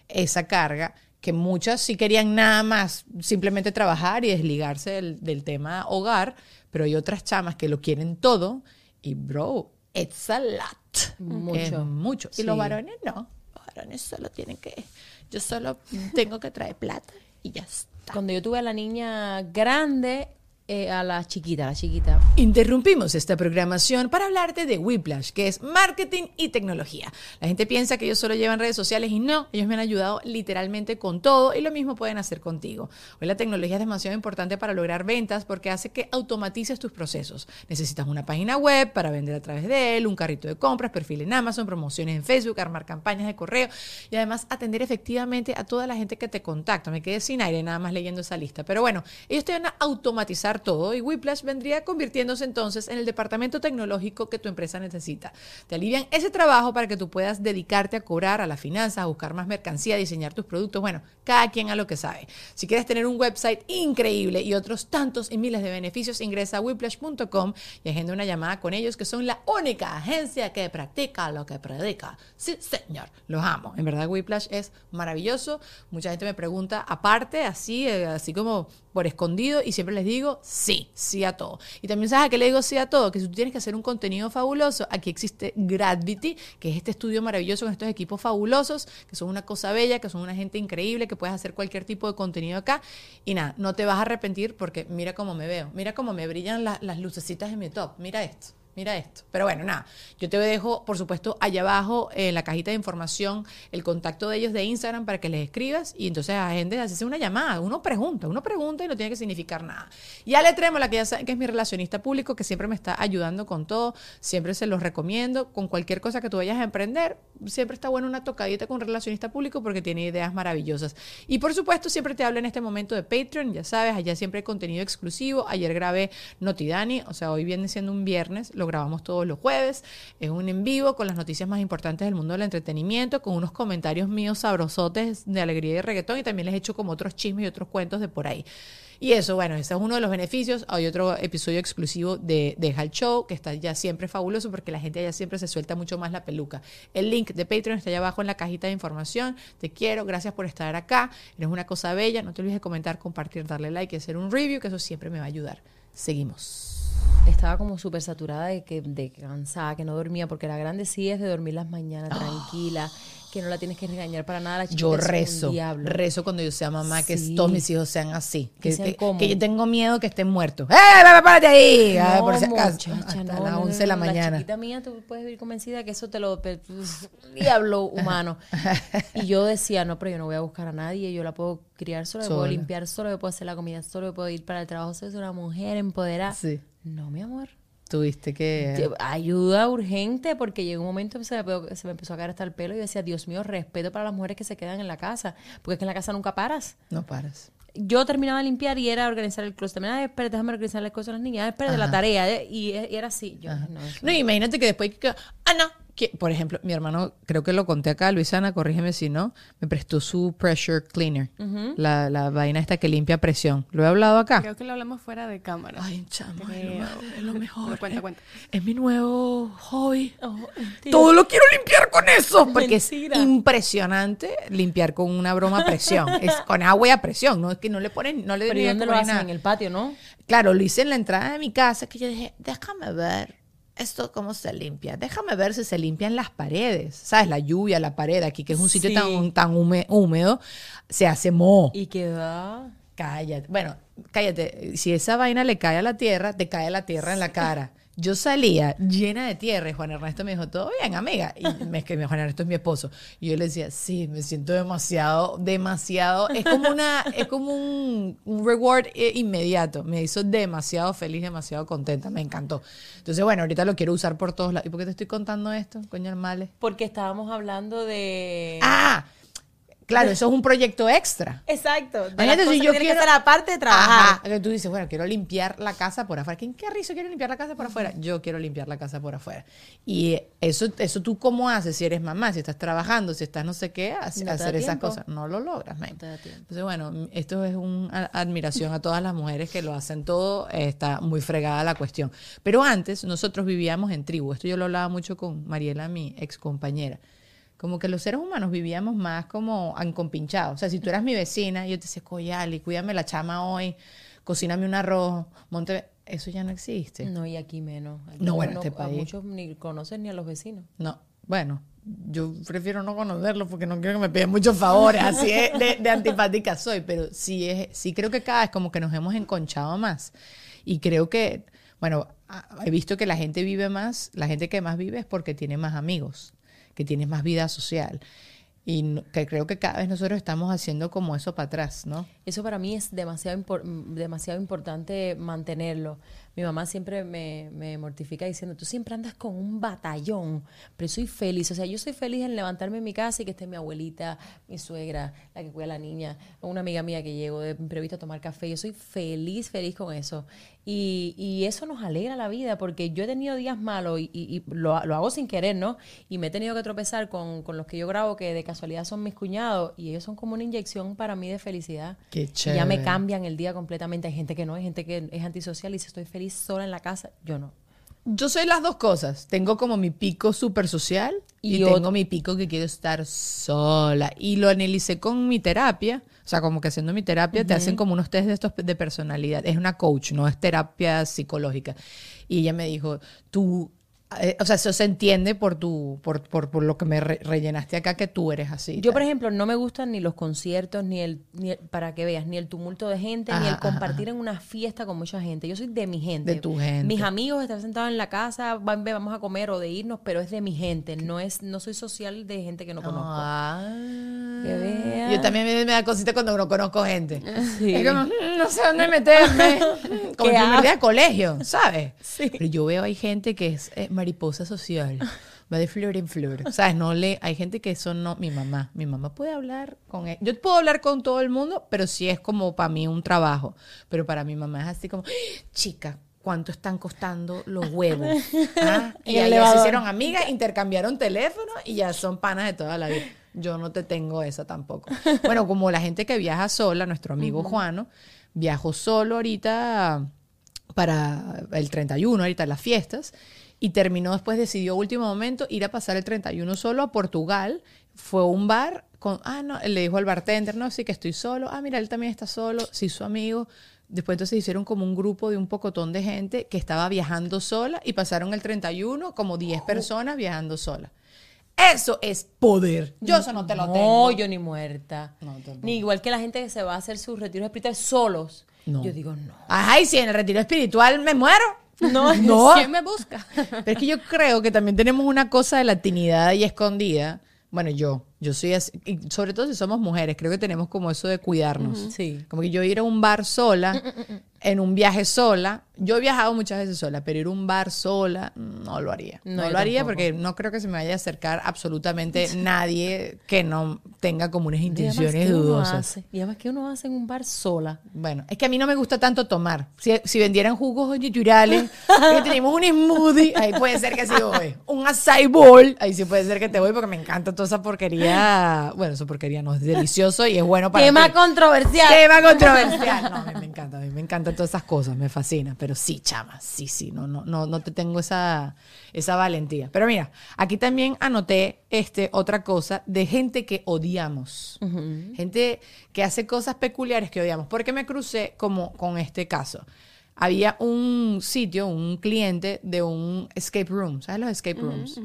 esa carga que muchas sí querían nada más simplemente trabajar y desligarse del, del tema hogar, pero hay otras chamas que lo quieren todo y bro, it's a lot. Mucho. Es mucho. Y Sí. los varones no. Los varones solo tienen que, yo solo tengo que traer plata y ya está. Cuando yo tuve a la niña grande, eh, a la chiquita, la chiquita. Interrumpimos esta programación para hablarte de Whiplash, que es marketing y tecnología. La gente piensa que ellos solo llevan redes sociales y no, ellos me han ayudado literalmente con todo y lo mismo pueden hacer contigo. Hoy la tecnología es demasiado importante para lograr ventas porque hace que automatices tus procesos. Necesitas una página web para vender a través de él, un carrito de compras, perfil en Amazon, promociones en Facebook, armar campañas de correo y además atender efectivamente a toda la gente que te contacta. Me quedé sin aire nada más leyendo esa lista. Pero bueno, ellos te van a automatizar todo y Whiplash vendría convirtiéndose entonces en el departamento tecnológico que tu empresa necesita. Te alivian ese trabajo para que tú puedas dedicarte a cobrar, a las finanzas, a buscar más mercancía, a diseñar tus productos. Bueno, cada quien a lo que sabe. Si quieres tener un website increíble y otros tantos y miles de beneficios, ingresa a whiplash.com y agenda una llamada con ellos, que son la única agencia que practica lo que predica. Sí, señor, los amo. En verdad, Whiplash es maravilloso. Mucha gente me pregunta, aparte, así, eh, así como por escondido, y siempre les digo sí, sí a todo. Y también sabes a qué le digo sí a todo, que si tú tienes que hacer un contenido fabuloso, aquí existe Gravity, que es este estudio maravilloso con estos equipos fabulosos, que son una cosa bella, que son una gente increíble, que puedes hacer cualquier tipo de contenido acá. Y nada, no te vas a arrepentir porque mira cómo me veo, mira cómo me brillan la- las lucecitas de mi top, mira esto. Mira esto. Pero bueno, nada. Yo te dejo, por supuesto, allá abajo en la cajita de información el contacto de ellos de Instagram para que les escribas y entonces agendes, haces una llamada. Uno pregunta, uno pregunta y no tiene que significar nada. Y Ale Trémola, que ya saben que es mi relacionista público, que siempre me está ayudando con todo, siempre se los recomiendo. Con cualquier cosa que tú vayas a emprender, siempre está bueno una tocadita con un relacionista público porque tiene ideas maravillosas. Y por supuesto, siempre te hablo en este momento de Patreon, ya sabes, allá siempre hay contenido exclusivo. Ayer grabé Notidani, o sea, hoy viene siendo un viernes, lo grabamos todos los jueves. Es un en vivo con las noticias más importantes del mundo del entretenimiento, con unos comentarios míos sabrosotes de alegría y reggaetón y también les he hecho como otros chismes y otros cuentos de por ahí. Y eso, bueno, ese es uno de los beneficios. Hay otro episodio exclusivo de Deja el Show, que está ya siempre fabuloso porque la gente allá siempre se suelta mucho más la peluca. El link de Patreon está allá abajo en la cajita de información. Te quiero, gracias por estar acá. Eres una cosa bella. No te olvides de comentar, compartir, darle like y hacer un review, que eso siempre me va a ayudar. Seguimos. Estaba como súper saturada de que de cansada, que no dormía, porque la grande sí es de dormir las mañanas tranquila, que no la tienes que regañar para nada. La chiquita Yo rezo, rezo cuando yo sea mamá, que todos mis hijos sean así. Que Que, sean que- yo tengo miedo que estén muertos. ¡Eh, párate ahí! Ay, No, por si acaso. muchacha, Hasta no, las no, no, 11 de la mañana. La chiquita mía, tú puedes vivir convencida que eso te lo... diablo [laughs] humano. Y yo decía, no, pero yo no voy a buscar a nadie, yo la puedo criar sola, yo puedo limpiar sola, yo puedo hacer la comida sola, yo puedo ir para el trabajo, soy una mujer empoderada. Sí. No, mi amor. Tuviste que... Ayuda urgente porque llegó un momento que se me, se me empezó a caer hasta el pelo y decía, Dios mío, respeto para las mujeres que se quedan en la casa, porque es que en la casa nunca paras. No paras. Yo terminaba de limpiar y era organizar el closet. Terminaba, espera, déjame organizar las cosas a las niñas, espera, la tarea. Y, y era así. Yo, no, No, imagínate que después... ah, no. Que- por ejemplo, mi hermano, creo que lo conté acá, Luisana, corrígeme si no, me prestó su pressure cleaner. la, la vaina esta que limpia presión. ¿Lo he hablado acá? Creo que lo hablamos fuera de cámara. Ay, chamo, es lo, mejor. Pero [laughs] cuenta, es, cuenta. es mi nuevo hobby. Oh, Todo lo quiero limpiar con eso. Porque Mentira. es impresionante limpiar con una broma a presión. [laughs] es con agua y a presión. No es que no le ponen, no le Pero ¿y tenía dónde lo hacen? nada. En el patio, ¿no? Claro, lo hice en la entrada de mi casa que yo dije, déjame ver esto cómo se limpia. Déjame ver si se limpian las paredes. ¿Sabes? La lluvia, la pared aquí, que es un sitio Sí. tan, tan húme- húmedo, se hace moho. Y que va... Cállate. Bueno, cállate. Si esa vaina le cae a la tierra, te cae la tierra en la cara. Yo salía llena de tierra y Juan Ernesto me dijo, ¿todo bien, amiga? Y me escribió, Juan Ernesto es mi esposo. Y yo le decía, sí, me siento demasiado, demasiado. Es como una, es como un, un reward eh, inmediato. Me hizo demasiado feliz, demasiado contenta. Me encantó. Entonces, bueno, ahorita lo quiero usar por todos lados. ¿Y por qué te estoy contando esto, coño el male? Porque estábamos hablando de... Ah, claro, eso es un proyecto extra. Exacto. Imagínate si yo que quiero- que hacer aparte de trabajar. Ajá, que tú dices, bueno, quiero limpiar la casa por afuera. ¿Quién qué rizo quiere limpiar la casa por afuera? Yo quiero limpiar la casa por afuera. Y eso, eso tú cómo haces si eres mamá, si estás trabajando, si estás no sé qué, hace- No hacer esas cosas. No lo logras. No te da tiempo. Entonces, bueno, esto es una admiración a todas las mujeres que lo hacen todo. Está muy fregada la cuestión. Pero antes, nosotros vivíamos en tribu. Esto yo lo hablaba mucho con Mariela, mi ex compañera. Como que los seres humanos vivíamos más como encompinchados. O sea, si tú eras mi vecina, yo te decía, Coyali, cuídame la chama hoy, cocíname un arroz, monte. Eso ya no existe. No, y aquí menos. Aquí No, bueno, este a muchos ni conocen ni a los vecinos. No, bueno, yo prefiero no conocerlo porque no quiero que me piden muchos favores, [laughs] así es de, de antipática soy, pero sí, es, sí creo que cada vez como que nos hemos enconchado más y creo que, bueno, he visto que la gente vive más, la gente que más vive es porque tiene más amigos, que tiene más vida social y que creo que cada vez nosotros estamos haciendo como eso para atrás, ¿no? Eso para mí es demasiado, demasiado importante mantenerlo. Mi mamá siempre me, me mortifica diciendo, tú siempre andas con un batallón, pero soy feliz. O sea, yo soy feliz en levantarme en mi casa y que esté mi abuelita, mi suegra, la que cuida a la niña, una amiga mía que llegó de imprevisto a tomar café. Yo soy feliz, feliz con eso. Y, y eso nos alegra la vida, porque yo he tenido días malos y, y- y lo, lo hago sin querer, ¿no? Y me he tenido que tropezar con, con los que yo grabo, que de casualidad son mis cuñados, y ellos son como una inyección para mí de felicidad. Qué Y ya me chévere. cambian el día completamente. Hay gente que no, hay gente que es antisocial y si estoy feliz sola en la casa, yo no. Yo soy las dos cosas. Tengo como mi pico súper social y, Y tengo mi pico que quiero estar sola. Y lo analicé con mi terapia. O sea, como que haciendo mi terapia te hacen como unos test de estos de personalidad. Es una coach, no es terapia psicológica. Y ella me dijo, tú, eh, o sea, eso se entiende por tu, por, por, por lo que me re- rellenaste acá que tú eres así. Yo, por ejemplo, no me gustan ni los conciertos, ni el, ni el- para que veas, ni el tumulto de gente, ni el ajá, compartir en una fiesta con mucha gente. Yo soy de mi gente. De tu gente. Mis amigos están sentados en la casa, van, vamos a comer o de irnos, pero es de mi gente. No es, no soy social de gente que no conozco. Ah. Que vea. Yo también me, me da cosita cuando no conozco gente. Sí. Es como, "Mm, no sé dónde meterme. [laughs] Como el ¿Qué primer día de colegio, ¿sabes? Sí. Pero yo veo hay gente que es eh, mariposa social. Va de flor en flor. ¿Sabes? No le, hay gente que eso no. Mi mamá. Mi mamá puede hablar con él. Yo puedo hablar con todo el mundo, pero sí es como para mí un trabajo. Pero para mi mamá es así como, chica, cuánto están costando los huevos. [laughs] ¿Ah? Y ya se hicieron amigas, intercambiaron teléfono y ya son panas de toda la vida. Yo no te tengo esa tampoco. [laughs] Bueno, como la gente que viaja sola, nuestro amigo Juano, viajó solo ahorita para el 31, ahorita las fiestas, y terminó después, decidió último momento ir a pasar el 31 solo a Portugal. Fue a un bar con, ah, no, le dijo al bartender, no, sí que estoy solo, ah, mira, él también está solo, sí, su amigo. Después entonces hicieron como un grupo de un pocotón de gente que estaba viajando sola y pasaron el 31 como 10 personas viajando sola. Eso es poder. Yo eso no te lo no, tengo. yo ni muerta. No, ni igual que la gente que se va a hacer sus retiros espirituales solos. No. Yo digo, no. Ajá, y si en el retiro espiritual me muero. No, [laughs] no. ¿Quién me busca? Pero es que yo creo que también tenemos una cosa de latinidad y escondida. Bueno, yo, yo soy así, y sobre todo si somos mujeres, creo que tenemos como eso de cuidarnos. Sí. Como que yo ir a un bar sola, en un viaje sola, yo he viajado muchas veces sola, pero ir a un bar sola, no lo haría. No, lo haría tampoco. porque no creo que se me vaya a acercar absolutamente nadie que no tenga como unas Y intenciones ¿qué uno dudosas. hace? Y además, que uno hace en un bar sola? Bueno, es que a mí no me gusta tanto tomar. Si, si vendieran jugos naturales, que tenemos un smoothie, ahí puede ser que sí voy. Un acai bowl, ahí sí puede ser que te voy porque me encanta toda esa porquería. Bueno, esa porquería no es delicioso y es bueno para Tema ti. controversial. Tema controversial. No, a mí me encanta, a mí me encantan todas esas cosas, me fascina. Pero sí, chama, sí, sí, no, no, no, no te tengo esa, esa valentía. Pero mira, aquí también anoté este, otra cosa de gente que odiamos. Gente que hace cosas peculiares que odiamos. Porque me crucé como con este caso. Había un sitio, un cliente de un escape room, ¿sabes los escape rooms?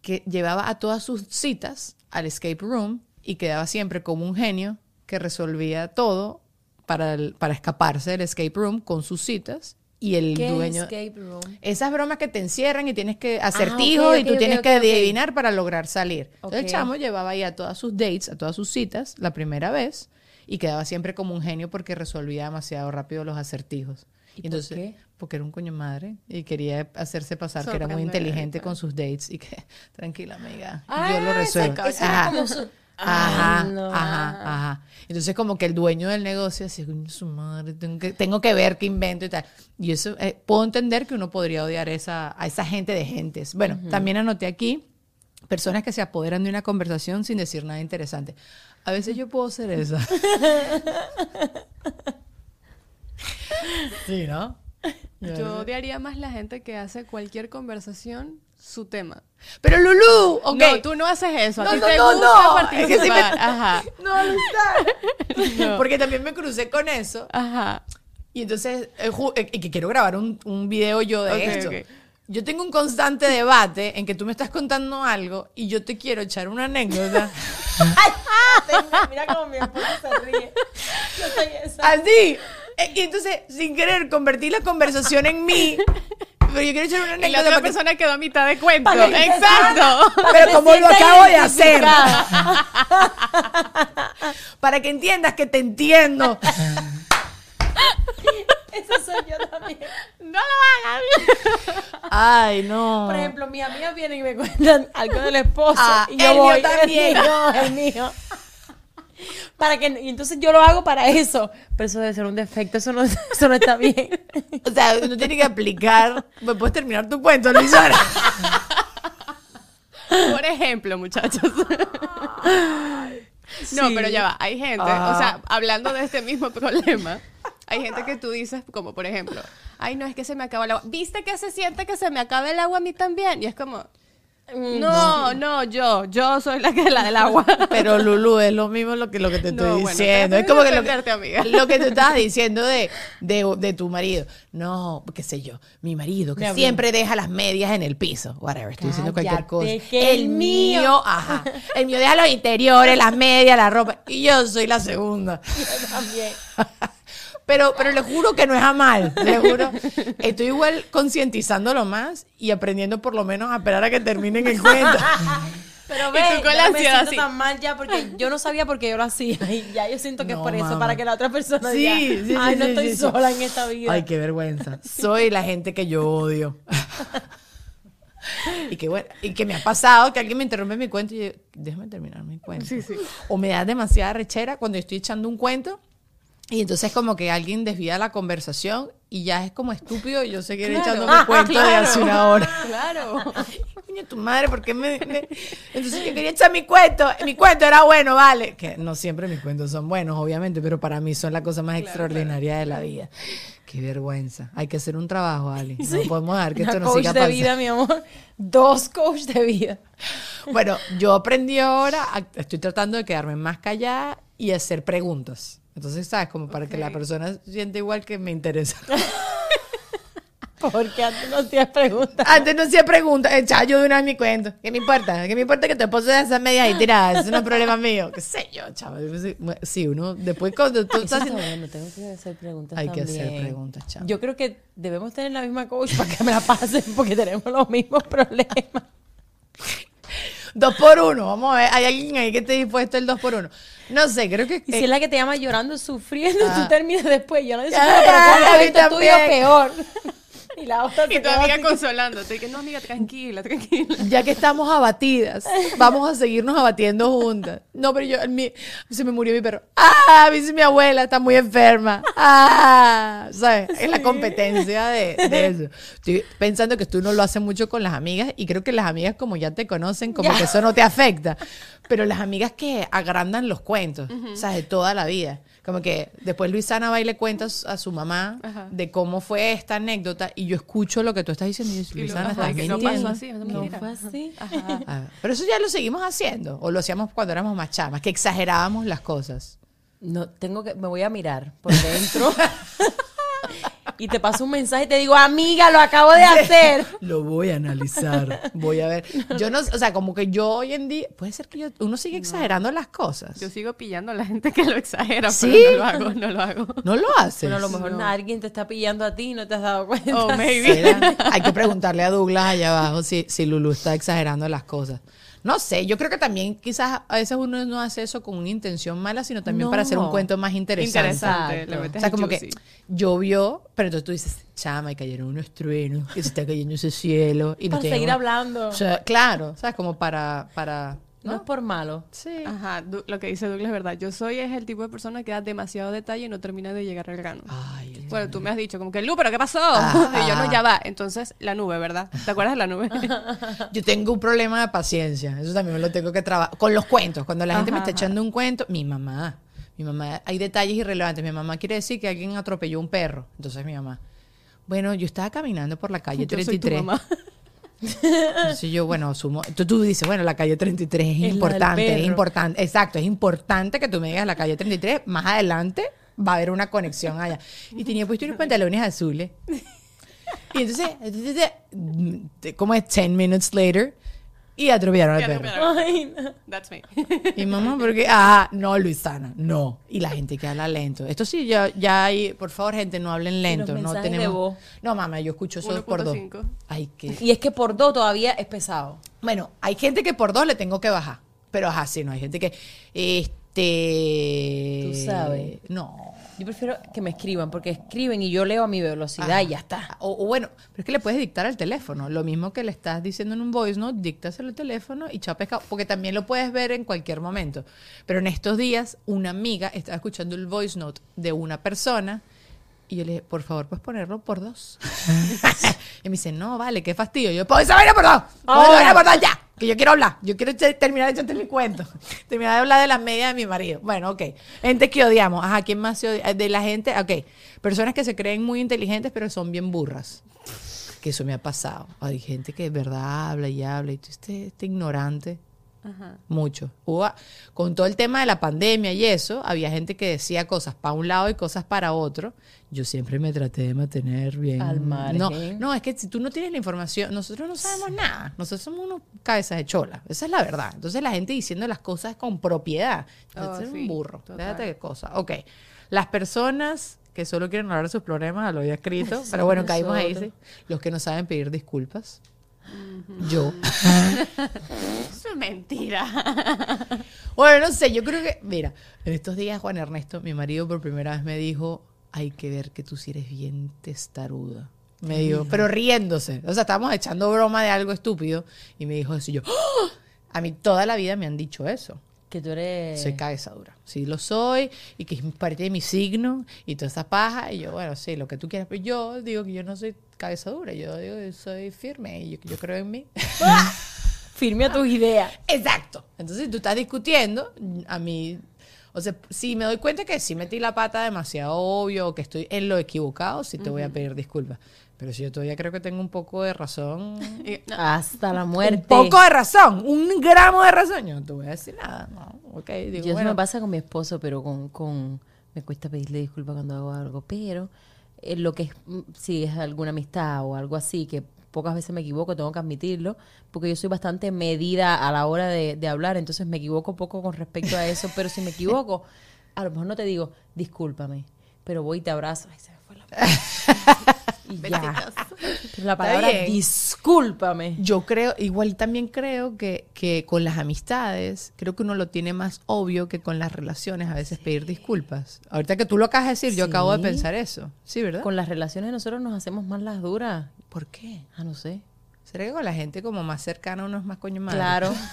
Que llevaba a todas sus citas al escape room y quedaba siempre como un genio que resolvía todo para, el- para escaparse del escape room con sus citas y el ¿Qué dueño... escape room? Esas bromas que te encierran y tienes que acertijos Ah, ok, y tú tienes que adivinar para lograr salir. Entonces el chamo llevaba ahí a todas sus dates, a todas sus citas, la primera vez, y quedaba siempre como un genio porque resolvía demasiado rápido los acertijos. ¿Y por entonces, qué? Porque era un coño madre y quería hacerse pasar que era muy inteligente con sus dates y que, [laughs] tranquila amiga, Ah, yo lo esa resuelvo. su- Ajá, Ay, no. ajá, ajá. Entonces como que el dueño del negocio así, "Coño, su madre, tengo que, tengo que ver qué invento y tal. Y eso, eh, puedo entender que uno podría odiar esa, a esa gente de gentes. Bueno, también anoté aquí personas que se apoderan de una conversación sin decir nada interesante. A veces yo puedo ser esa. [laughs] sí, ¿no? Yo odiaría más la gente que hace cualquier conversación su tema. Pero Lulu, ok. No, tú no haces eso. A No, ti no, te no, gusta no. participar. Es que sí me- Ajá. [laughs] No, no está. [laughs] Porque también me crucé con eso. Ajá. Y entonces, eh, eh, y que quiero grabar un, un video yo de esto. Yo tengo un constante debate en que tú me estás contando algo y yo te quiero echar una anécdota. [laughs] Mira cómo mi esposo se ríe. Yo soy esa. Así. Eh, Y entonces, sin querer, convertí la conversación en mí. Pero yo quiero echar una Y la anécdota. otra para que- persona quedó a mitad de cuento. Exacto. [laughs] Pero como lo acabo de hacer. Para que entiendas que te entiendo. [laughs] Esa soy yo también. No lo hagan. Ay, no. Por ejemplo, mis amigas vienen y me cuentan algo del esposo. Ah, y yo el mío voy, también. [laughs] El mío, el mío. Para que, y entonces yo lo hago para eso. Pero eso debe ser un defecto, eso no, [laughs] eso no está bien. O sea, uno tiene que aplicar. ¿Me puedes terminar tu cuento, Luisana? Por ejemplo, muchachos. No, pero ya va. Hay gente, o sea, hablando de este mismo [laughs] problema, hay gente que tú dices, como por ejemplo, ay, no, es que se me acaba el agua. ¿Viste que se siente que se me acaba el agua a mí también? Y es como, no, no, yo, yo soy la que la del agua. [laughs] Pero Lulu, es lo mismo lo que, lo que te estoy No, diciendo. es como que lo, defenderte, amiga. que lo que tú estabas diciendo de, de, de tu marido. No, qué sé yo, mi marido, que siempre deja las medias en el piso. Whatever, estoy diciendo cualquier cosa. que el mío. ajá. El mío deja los interiores, las medias, la ropa. Y yo soy la segunda. [laughs] También. [laughs] Pero, pero le juro que no es a mal, le juro. Estoy igual concientizándolo más y aprendiendo por lo menos a esperar a que terminen el cuento. Pero Y ve, tú con la me siento así. tan mal ya porque yo no sabía por qué yo lo hacía y ya yo siento que No, es por eso, para que la otra persona Sí, diga, sí, sí, ay, no sí, estoy sí, sí. sola en esta vida. Ay, qué vergüenza. Soy la gente que yo odio. [laughs] y que bueno, y que me ha pasado que alguien me interrumpe mi cuento y yo, déjame terminar mi cuento. Sí, sí. O me da demasiada rechera cuando estoy echando un cuento Y entonces como que alguien desvía la conversación y ya es como estúpido y yo seguiré Claro. echando mi cuento de hace una hora. [laughs] Claro. [laughs] Coño, tu madre, ¿por qué me, me- Entonces yo quería echar mi cuento. Mi cuento era bueno, vale. Que no siempre mis cuentos son buenos, obviamente, pero para mí son la cosa más extraordinaria de la vida. Qué vergüenza. Hay que hacer un trabajo, Ali. No [laughs] podemos dejar que Una esto no coach siga de pasando. vida, mi amor. Dos coach de vida. Bueno, yo aprendí ahora, estoy tratando de quedarme más callada y hacer preguntas. Entonces, ¿sabes? Como para que la persona siente igual que me interesa. [laughs] Porque antes no hacías preguntas. Antes no hacía preguntas, echaba yo de una vez mi cuento. ¿Qué me importa? ¿Qué me importa que tu esposo de esas medias ahí tiradas? Eso no es problema mío. ¿Qué sé yo, chaval? Sí, uno, después cuando tú estás haciendo... bueno, tengo que hacer preguntas Hay que hacer preguntas, chamo. Yo creo que debemos tener la misma coach para que me la pasen porque tenemos los mismos problemas. [laughs] Dos por uno, vamos a ver. Hay alguien ahí que esté dispuesto el dos por uno. No sé, creo que... Y si eh, es la que te llama llorando, sufriendo, Ah. tú terminas después. No sé, [laughs] Ah, pero a mí probablemente tuyo peor. [laughs] Y la otra Y se tu quedó amiga consolándote. Que no, amiga, tranquila, tranquila. Ya que estamos abatidas, vamos a seguirnos abatiendo juntas. No, pero yo, mi- se me murió mi perro. ¡Ah! Dice mi abuela, está muy enferma. ¡Ah! ¿Sabes? Es la competencia de, de eso. Estoy pensando que tú no lo haces mucho con las amigas y creo que las amigas, como ya te conocen, como Ya. que eso no te afecta. Pero las amigas que agrandan los cuentos, ¿sabes? De toda la vida. Como que después Luisana va y le cuenta a su- mamá Ajá. de cómo fue esta anécdota y yo escucho lo que tú estás diciendo y Y Luisana, ay, que no mintiendo". pasó así. No, No fue así. Ah, pero eso ya lo seguimos haciendo. O lo hacíamos cuando éramos más chamas, que exagerábamos las cosas. No, tengo que, me voy a mirar por dentro. [laughs] y te paso un mensaje y te digo, amiga, lo acabo de [laughs] hacer. Lo voy a analizar. Voy a ver. Yo no, o sea, como que yo hoy en día, puede ser que yo, uno sigue exagerando las cosas. Yo sigo pillando a la gente que lo exagera, ¿Sí? pero no lo hago, no lo hago. No lo haces. Bueno, a lo mejor No. alguien te está pillando a ti y no te has dado cuenta. Oh, maybe. ¿Será? Hay que preguntarle a Douglas allá abajo si, si Lulu está exagerando las cosas. No sé, yo creo que también quizás a veces uno no hace eso con una intención mala, sino también para hacer un cuento más interesante. Interesante. Le O metes sea, el como que llovió, pero entonces tú dices, chama, y cayeron unos truenos, que se está cayendo ese cielo. Y Para seguir hablando. O sea, claro, ¿sabes? Como para, para, no es por malo. Sí. Ajá, Du- lo que dice Douglas es verdad. Yo soy es el tipo de persona que da demasiado detalle y no termina de llegar al grano. Ay, Bueno, tú me has dicho como que, Lu, ¿pero qué pasó? [laughs] Y yo no, ya va. Entonces, la nube, ¿verdad? ¿Te acuerdas de la nube? [laughs] Yo tengo un problema de paciencia. Eso también me lo tengo que trabajar. Con los cuentos. Cuando la gente me está ajá. echando un cuento, mi mamá. Mi mamá, hay detalles irrelevantes. Mi mamá quiere decir que alguien atropelló un perro. Entonces mi mamá. Bueno, yo estaba caminando por la calle Yo soy tu 33. mamá. [laughs] Entonces yo, bueno, asumo. Tú, tú dices, bueno, la calle 33 es Es importante, es importante. Exacto, es importante que tú me digas la calle 33. Más adelante va a haber una conexión allá. Y tenía puesto unos pantalones azules. Y entonces, entonces, mm, como es 10 minutes later, y atropellaron al perro. Ay, no. That's me. Y mamá, porque, ah, no, Luisana, no. Y la gente que habla lento. Esto sí, ya, ya hay, por favor, gente, no hablen lento. No de tenemos. voz. No, mamá, yo escucho eso por dos. 1.5. Ay, qué. Y es que por dos todavía es pesado. Bueno, hay gente que por dos le tengo que bajar. Pero ajá, sí, no, hay gente que. Este. Tú sabes. No. Yo prefiero que me escriban, porque escriben y yo leo a mi velocidad Ajá. y ya está. O, o bueno, pero es que le puedes dictar al teléfono. Lo mismo que le estás diciendo en un voice note, díctaselo al teléfono y chao pescado. Porque también lo puedes ver en cualquier momento. Pero en estos días, una amiga estaba escuchando el voice note de una persona. Y yo le dije, por favor, puedes ponerlo por dos. [laughs] y me dice, no, vale, qué fastidio. Y yo, pon esa vaina por dos. Pon esa vaina por dos ya. Que yo quiero hablar. Yo quiero terminar de echarte mi cuento. [laughs] terminar de hablar de las medias de mi marido. Bueno, ok. Gente que odiamos. Ajá, ¿quién más se odia? De la gente, ok. Personas que se creen muy inteligentes, pero son bien burras. Que eso me ha pasado. Hay gente que de verdad habla y habla. Y tú, este, este ignorante. Ajá. Mucho. Hubo- con todo el tema de la pandemia y eso, había gente que decía cosas para un lado y cosas para otro. Yo siempre me traté de mantener bien. Al margen. No, no, es que si tú no tienes la información, nosotros no sabemos nada. Nosotros somos unos cabezas de chola. Esa es la verdad. Entonces la gente diciendo las cosas con propiedad. Oh, es sí, un burro. total. Déjate de cosas. Ok. Las personas que solo quieren hablar de sus problemas, lo había escrito. [laughs] pero bueno, caímos ahí. sí. Los que no saben pedir disculpas. Yo. [laughs] Eso es mentira. [laughs] Bueno, no sé, yo creo que, mira, en estos días Juan Ernesto, mi marido por primera vez me dijo, hay que ver que tú sí eres bien testaruda. Me dijo, pero riéndose. O sea, estábamos echando broma de algo estúpido y me dijo eso y yo, [gasps] ¡Ah! a mí toda la vida me han dicho eso. Que tú eres... Soy cabeza dura. Sí lo soy y que es parte de mi signo y toda esa paja. Y yo, bueno, sí, lo que tú quieras. Pero yo digo que yo no soy cabeza dura. Yo digo que soy firme y yo, yo creo en mí. [laughs] Firme a tus ideas. Exacto. Entonces tú estás discutiendo, a mí, o sea, si me doy cuenta que sí metí la pata demasiado obvio o que estoy en lo equivocado, sí te voy a pedir disculpas. Pero si yo todavía creo que tengo un poco de razón, [laughs] Hasta la muerte. un poco de razón, un gramo de razón, yo no te voy a decir nada. No, ok, digo, Yo eso me pasa con mi esposo, pero con, con me cuesta pedirle disculpas cuando hago algo, pero eh, lo que es, mm, si es alguna amistad o algo así, que pocas veces me equivoco, tengo que admitirlo, porque yo soy bastante medida a la hora de, de hablar, entonces me equivoco poco con respecto a eso, pero si me equivoco, a lo mejor no te digo, discúlpame, pero voy y te abrazo. Ay, se me fue la. [laughs] y ya. Pero [laughs] la palabra discúlpame. Yo creo, igual también creo que, que con las amistades, creo que uno lo tiene más obvio que con las relaciones, a veces pedir disculpas. Ahorita que tú lo acabas de decir, yo acabo de pensar eso. Sí, ¿verdad? Con las relaciones nosotros nos hacemos más las duras. ¿Por qué? Ah, no sé. ¿Será que con la gente como más cercana uno es más coño madre? Claro. [laughs]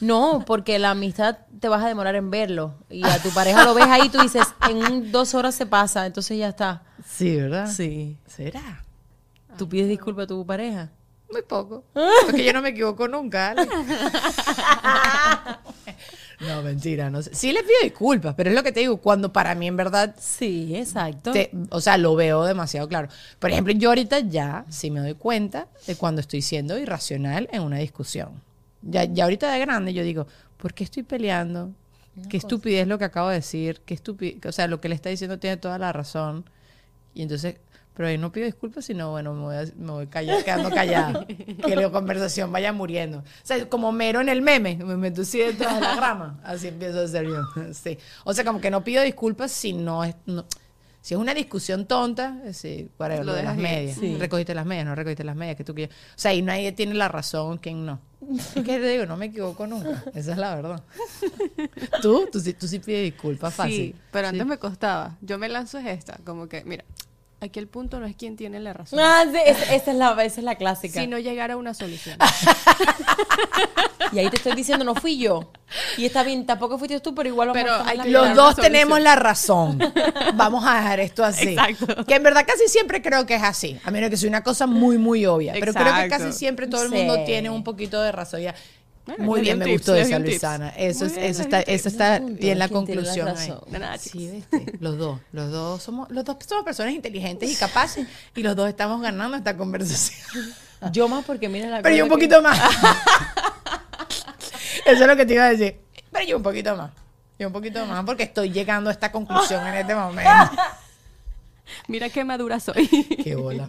No, porque la amistad te vas a demorar en verlo. Y a tu pareja lo ves ahí, tú dices, en dos horas se pasa, entonces ya está. Sí, ¿verdad? Sí. ¿Será? ¿Tú pides disculpas a tu pareja? Muy poco. [laughs] Porque yo no me equivoco nunca, Ale. [laughs] No, mentira, no sé. Sí les pido disculpas, pero es lo que te digo, cuando para mí en verdad, Sí, exacto. te- o sea, lo veo demasiado claro. Por ejemplo, yo ahorita ya sí me doy cuenta de cuando estoy siendo irracional en una discusión. Ya, ya ahorita de grande yo digo, ¿por qué estoy peleando? Qué estupidez lo que acabo de decir, qué estupidez, o sea, lo que le está diciendo tiene toda la razón. Y entonces, pero ahí no pido disculpas, sino bueno, me voy, a- me voy quedando callada. [laughs] que la conversación vaya muriendo. O sea, como mero en el meme, me meto así detrás de la grama. Así empiezo a hacer yo. [laughs] Sí. O sea, como que no pido disculpas si no es. no- si es una discusión tonta, es decir, whatever, Lo de las medias. Sí. Recogiste las medias, no recogiste las medias, que tú yo. O sea, y nadie tiene la razón, quien no. Es que te digo, no me equivoco nunca. Esa es la verdad. tú, tú sí, tú sí pides disculpas fácil. Sí, pero Sí. antes me costaba. Yo me lanzo es esta, como que, mira, aquí el punto no es quién tiene la razón, Ah, sí, esa, esa es la, esa es la clásica. sino llegar a una solución. [laughs] Y ahí te estoy diciendo, no fui yo. Y está bien, tampoco fuiste tú, pero igual vamos Pero a hay la que Los dos tenemos la razón. Vamos a dejar esto así. Exacto. Que en verdad casi siempre creo que es así. A menos que sea una cosa muy, muy obvia. Pero creo que casi siempre todo el Sí. mundo tiene un poquito de razón. Ya. Bueno, Muy bien, me gustó esa. Luisana. Eso, es, bien, eso está, tips. eso está bien la ¿Quién tiene la conclusión ahí. Sí. Los dos, los dos somos, los dos somos personas inteligentes y capaces y los dos estamos ganando esta conversación. [laughs] Yo más porque mira la Pero yo un que- poquito más. [laughs] Eso es lo que te iba a decir. Pero yo un poquito más. Yo un poquito más porque estoy llegando a esta conclusión en este momento. [laughs] Mira qué madura soy. [laughs] Qué bola.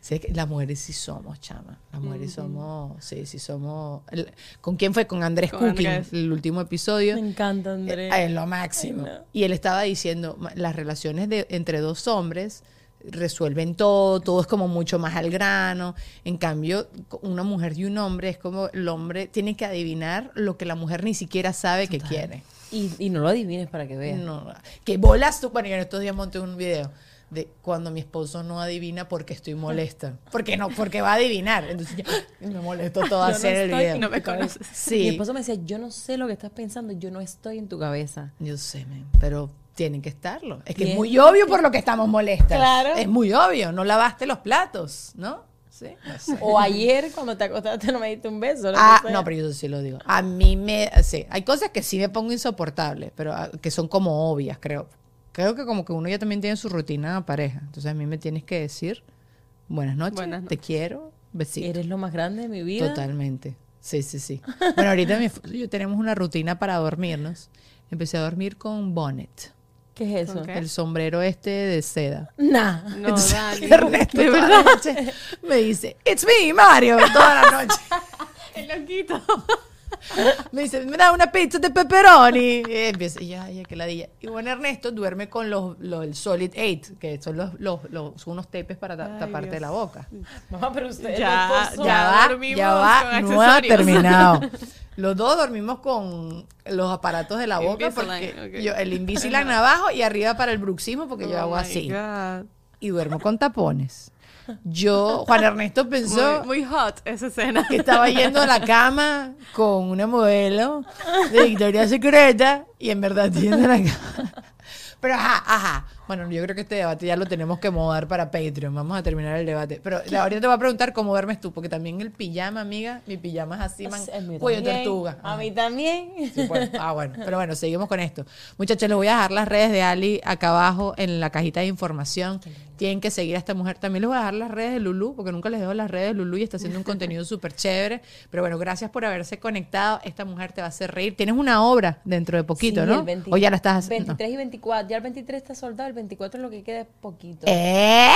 Sí, es que las mujeres sí somos, chama. Las mujeres somos, sí, sí somos. el- ¿Con quién fue? Con Andrés Con Cooking, Andrés. el último episodio. Me encanta, Andrés. Eh, Es lo máximo. Y él estaba diciendo, las relaciones de, entre dos hombres resuelven todo, todo es como mucho más al grano. En cambio, una mujer y un hombre es como el hombre tiene que adivinar lo que la mujer ni siquiera sabe que quiere. Y, y no lo adivines para que veas. No, que bolas tú. Bueno, yo en estos días monté un video de cuando mi esposo no adivina porque estoy molesta. [laughs] Porque no, porque va a adivinar. Entonces ya me molesto todo [laughs] Yo no hacer el video. no me conoces. Sí. Mi esposo me decía, yo no sé lo que estás pensando, yo no estoy en tu cabeza. Yo sé, men, pero tienen que estarlo. Es que es Bien. muy obvio por lo que estamos molestas. Claro. Es muy obvio. No lavaste los platos, ¿no? Sí. no sé. O ayer cuando te acostaste no me diste un beso. Ah, no, pero yo sí lo digo. A mí me... Sí, hay cosas que sí me pongo insoportable, pero ah, que son como obvias, creo. Creo que como que uno ya también tiene su rutina de pareja. Entonces a mí me tienes que decir, buenas noches, Buenas te quiero, besito. Eres lo más grande de mi vida. Totalmente. Sí, sí, sí. Bueno, ahorita mi esposo y yo tenemos una rutina para dormirnos. Empecé a dormir con bonnet, ¿Qué es eso? El sombrero este de seda. Nah. No, Entonces, Dani. [laughs] Ernesto toda la noche me dice, it's me, Mario, toda la noche. [laughs] ¡Qué loquito! [laughs] Me dice, me da una pizza de pepperoni. Y empieza, y ya, ya, que ladilla. Y bueno, Ernesto duerme con los, los el Solid 8, que son los, los, los- son unos tapes para ta- Ay, taparte Dios. la boca. Mamá, pero usted Ya, ya. Ya va, dormimos ya va, no ha terminado. [laughs] Los dos dormimos con los aparatos de la boca Invisalign, porque ok. yo el Invisalign [laughs] abajo y arriba para el bruxismo porque yo Oh hago así. God. y duermo con tapones. Yo, Juan Ernesto pensó Muy, muy hot esa escena. que estaba yendo a la cama con una modelo de Victoria Secreta y en verdad a la cama. Pero ajá, ajá. Bueno, yo creo que este debate ya lo tenemos que mudar para Patreon. Vamos a terminar el debate. Pero ahorita te voy a preguntar cómo duermes tú, porque también el pijama, amiga, mi pijama es así, man, mío cuello tortuga. A mí también. Sí, pues. Ah, bueno. Pero bueno, seguimos con esto. Muchachos, les voy a dejar las redes de Ali acá abajo en la cajita de información. Tienen que seguir a esta mujer. También les voy a dejar las redes de Lulu, porque nunca les dejo las redes de Lulu y está haciendo un contenido [laughs] súper chévere. Pero bueno, gracias por haberse conectado. Esta mujer te va a hacer reír. Tienes una obra dentro de poquito, Sí, ¿no? el 20 o ya la estás haciendo. 23 y 24. Ya el 23 está soldado, el 24 lo que queda es poquito. ¡Eh!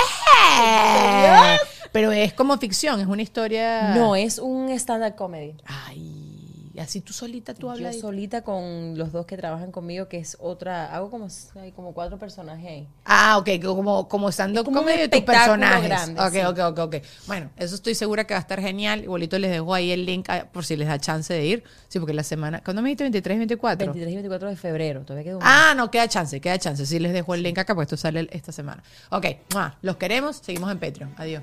Pero es como ficción, es una historia. No, es un stand-up comedy. Ay, así tú solita tú Yo hablas. solita con los dos que trabajan conmigo, que es otra, hago como, hay como cuatro personajes ahí. Ah, ok, como, como estando como de tus personajes. grande, ok, sí. ok, ok, ok. Bueno, eso estoy segura que va a estar genial. Igualito les dejo ahí el link ah, por si les da chance de ir. Sí, porque la semana. ¿Cuándo me dijiste 23 y 24? 23 y 24 de febrero, todavía queda un Ah, no, queda chance, queda chance. Sí, les dejo el link acá, porque esto sale esta semana. Ok, los queremos, seguimos en Patreon. Adiós.